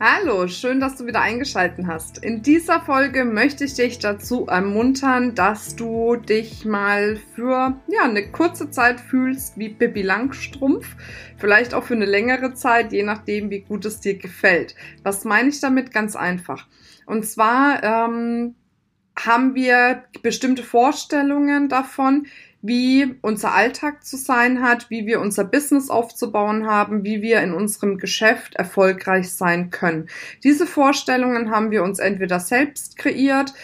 Hallo, schön, dass du wieder eingeschaltet hast. In dieser Folge möchte ich dich dazu ermuntern, dass du dich mal für ja, eine kurze Zeit fühlst wie Pippi Langstrumpf, vielleicht auch für eine längere Zeit, je nachdem, wie gut es dir gefällt. Was meine ich damit? Ganz einfach. Und zwar ähm, haben wir bestimmte Vorstellungen davon, wie unser Alltag zu sein hat, wie wir unser Business aufzubauen haben, wie wir in unserem Geschäft erfolgreich sein können. Diese Vorstellungen haben wir uns entweder selbst kreiert,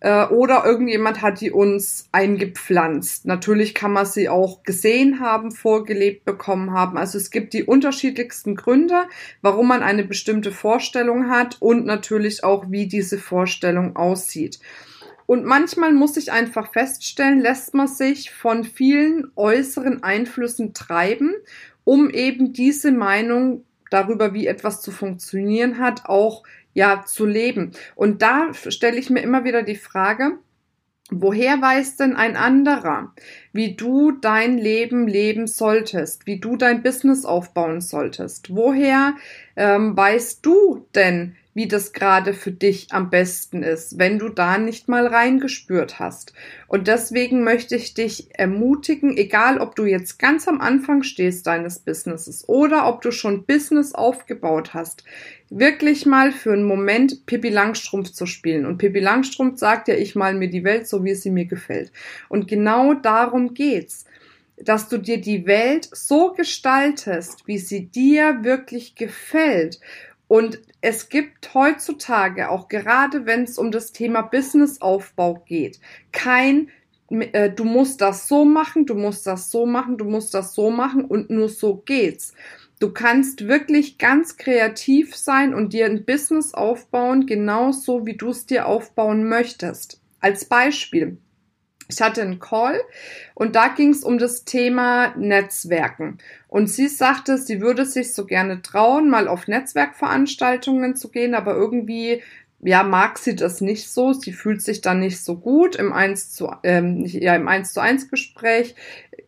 äh, oder irgendjemand hat die uns eingepflanzt. Natürlich kann man sie auch gesehen haben, vorgelebt bekommen haben. Also es gibt die unterschiedlichsten Gründe, warum man eine bestimmte Vorstellung hat und natürlich auch, wie diese Vorstellung aussieht. Und manchmal muss ich einfach feststellen, lässt man sich von vielen äußeren Einflüssen treiben, um eben diese Meinung darüber, wie etwas zu funktionieren hat, auch ja zu leben. Und da stelle ich mir immer wieder die Frage, Woher weiß denn ein anderer, wie du dein Leben leben solltest, wie du dein Business aufbauen solltest? Woher ähm, weißt du denn, wie das gerade für dich am besten ist, wenn du da nicht mal reingespürt hast. Und deswegen möchte ich dich ermutigen, egal ob du jetzt ganz am Anfang stehst deines Businesses oder ob du schon Business aufgebaut hast, wirklich mal für einen Moment Pippi Langstrumpf zu spielen. Und Pippi Langstrumpf sagt ja, ich mal mir die Welt so, wie sie mir gefällt. Und genau darum geht's dass du dir die Welt so gestaltest, wie sie dir wirklich gefällt und es gibt heutzutage, auch gerade wenn es um das Thema Businessaufbau geht, kein äh, du musst das so machen, du musst das so machen, du musst das so machen und nur so geht's. Du kannst wirklich ganz kreativ sein und dir ein Business aufbauen, genauso wie du es dir aufbauen möchtest. Als Beispiel. Ich hatte einen Call und da ging es um das Thema Netzwerken. Und sie sagte, sie würde sich so gerne trauen, mal auf Netzwerkveranstaltungen zu gehen, aber irgendwie ja, mag sie das nicht so. Sie fühlt sich dann nicht so gut. Im 1 zu, ähm, ja, im 1 zu 1 Gespräch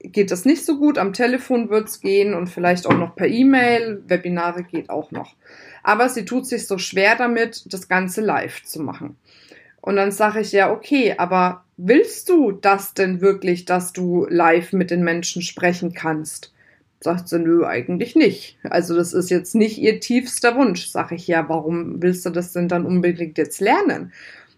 geht das nicht so gut. Am Telefon wird's gehen und vielleicht auch noch per E-Mail. Webinare geht auch noch. Aber sie tut sich so schwer damit, das Ganze live zu machen. Und dann sage ich ja, okay, aber willst du das denn wirklich, dass du live mit den Menschen sprechen kannst? Sagt sie, nö, eigentlich nicht. Also das ist jetzt nicht ihr tiefster Wunsch. Sag ich, ja, warum willst du das denn dann unbedingt jetzt lernen?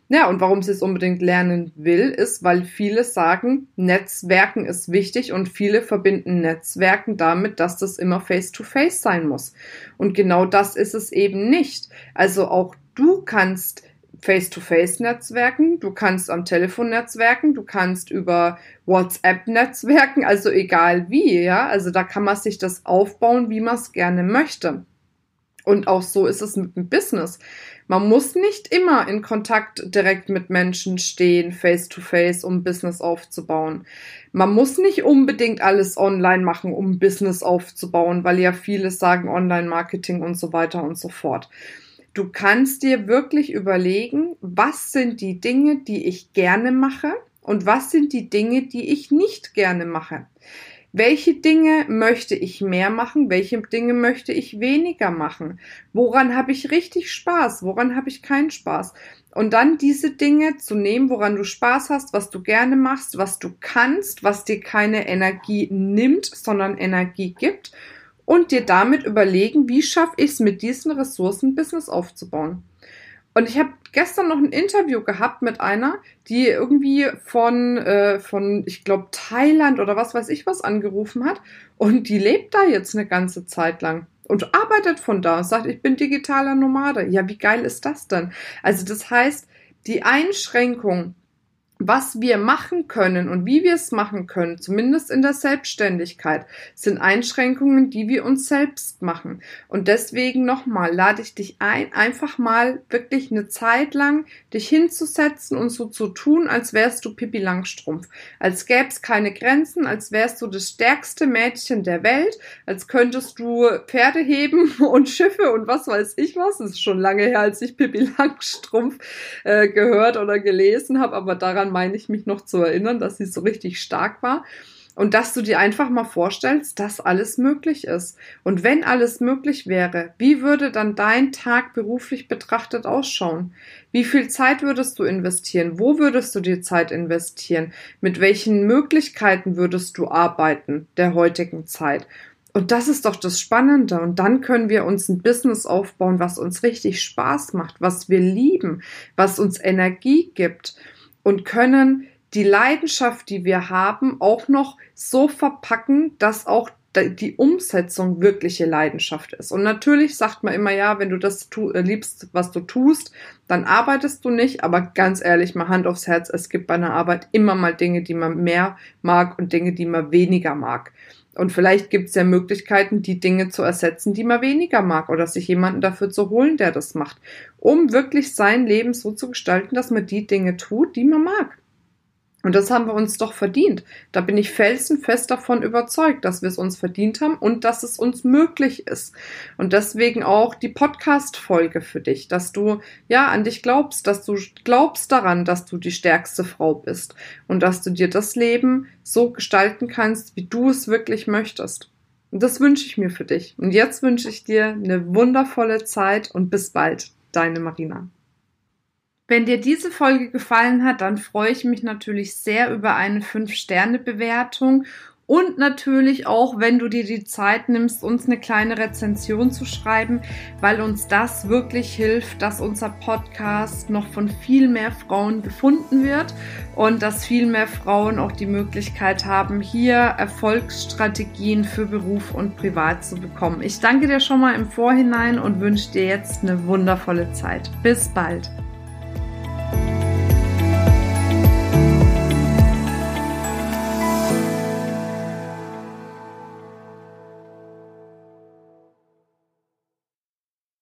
Ja, und warum sie es unbedingt lernen will, ist, weil viele sagen, Netzwerken ist wichtig und viele verbinden Netzwerken damit, dass das immer face-to-face -face sein muss. Und genau das ist es eben nicht. Also auch du kannst Face-to-Face-Netzwerken, du kannst am Telefon netzwerken, du kannst über WhatsApp netzwerken, also egal wie, ja. Also da kann man sich das aufbauen, wie man es gerne möchte. Und auch so ist es mit dem Business. Man muss nicht immer in Kontakt direkt mit Menschen stehen, face to face, um Business aufzubauen. Man muss nicht unbedingt alles online machen, um Business aufzubauen, weil ja viele sagen Online-Marketing und so weiter und so fort. Du kannst dir wirklich überlegen, was sind die Dinge, die ich gerne mache und was sind die Dinge, die ich nicht gerne mache. Welche Dinge möchte ich mehr machen? Welche Dinge möchte ich weniger machen? Woran habe ich richtig Spaß? Woran habe ich keinen Spaß? Und dann diese Dinge zu nehmen, woran du Spaß hast, was du gerne machst, was du kannst, was dir keine Energie nimmt, sondern Energie gibt und dir damit überlegen, wie schaffe ich es mit diesen Ressourcen Business aufzubauen. Und ich habe gestern noch ein Interview gehabt mit einer, die irgendwie von, äh, von ich glaube, Thailand oder was weiß ich was angerufen hat. Und die lebt da jetzt eine ganze Zeit lang und arbeitet von da und sagt, ich bin digitaler Nomade. Ja, wie geil ist das denn? Also das heißt, die Einschränkung was wir machen können und wie wir es machen können, zumindest in der Selbstständigkeit, sind Einschränkungen, die wir uns selbst machen. Und deswegen nochmal, lade ich dich ein, einfach mal wirklich eine Zeit lang dich hinzusetzen und so zu tun, als wärst du Pippi Langstrumpf. Als gäbe es keine Grenzen, als wärst du das stärkste Mädchen der Welt, als könntest du Pferde heben und Schiffe und was weiß ich was. Das ist schon lange her, als ich Pippi Langstrumpf äh, gehört oder gelesen habe, aber meine ich mich noch zu erinnern, dass sie so richtig stark war. Und dass du dir einfach mal vorstellst, dass alles möglich ist. Und wenn alles möglich wäre, wie würde dann dein Tag beruflich betrachtet ausschauen? Wie viel Zeit würdest du investieren? Wo würdest du die Zeit investieren? Mit welchen Möglichkeiten würdest du arbeiten der heutigen Zeit? Und das ist doch das Spannende. Und dann können wir uns ein Business aufbauen, was uns richtig Spaß macht, was wir lieben, was uns Energie gibt und können die Leidenschaft, die wir haben, auch noch so verpacken, dass auch die Umsetzung wirkliche Leidenschaft ist. Und natürlich sagt man immer, ja, wenn du das tu, äh, liebst, was du tust, dann arbeitest du nicht. Aber ganz ehrlich, mal Hand aufs Herz, es gibt bei einer Arbeit immer mal Dinge, die man mehr mag und Dinge, die man weniger mag. Und vielleicht gibt es ja Möglichkeiten, die Dinge zu ersetzen, die man weniger mag oder sich jemanden dafür zu holen, der das macht, um wirklich sein Leben so zu gestalten, dass man die Dinge tut, die man mag. Und das haben wir uns doch verdient. Da bin ich felsenfest davon überzeugt, dass wir es uns verdient haben und dass es uns möglich ist. Und deswegen auch die Podcast-Folge für dich, dass du ja an dich glaubst, dass du glaubst daran, dass du die stärkste Frau bist und dass du dir das Leben so gestalten kannst, wie du es wirklich möchtest. Und das wünsche ich mir für dich. Und jetzt wünsche ich dir eine wundervolle Zeit und bis bald. Deine Marina. Wenn dir diese Folge gefallen hat, dann freue ich mich natürlich sehr über eine 5-Sterne-Bewertung und natürlich auch, wenn du dir die Zeit nimmst, uns eine kleine Rezension zu schreiben, weil uns das wirklich hilft, dass unser Podcast noch von viel mehr Frauen gefunden wird und dass viel mehr Frauen auch die Möglichkeit haben, hier Erfolgsstrategien für Beruf und Privat zu bekommen. Ich danke dir schon mal im Vorhinein und wünsche dir jetzt eine wundervolle Zeit. Bis bald.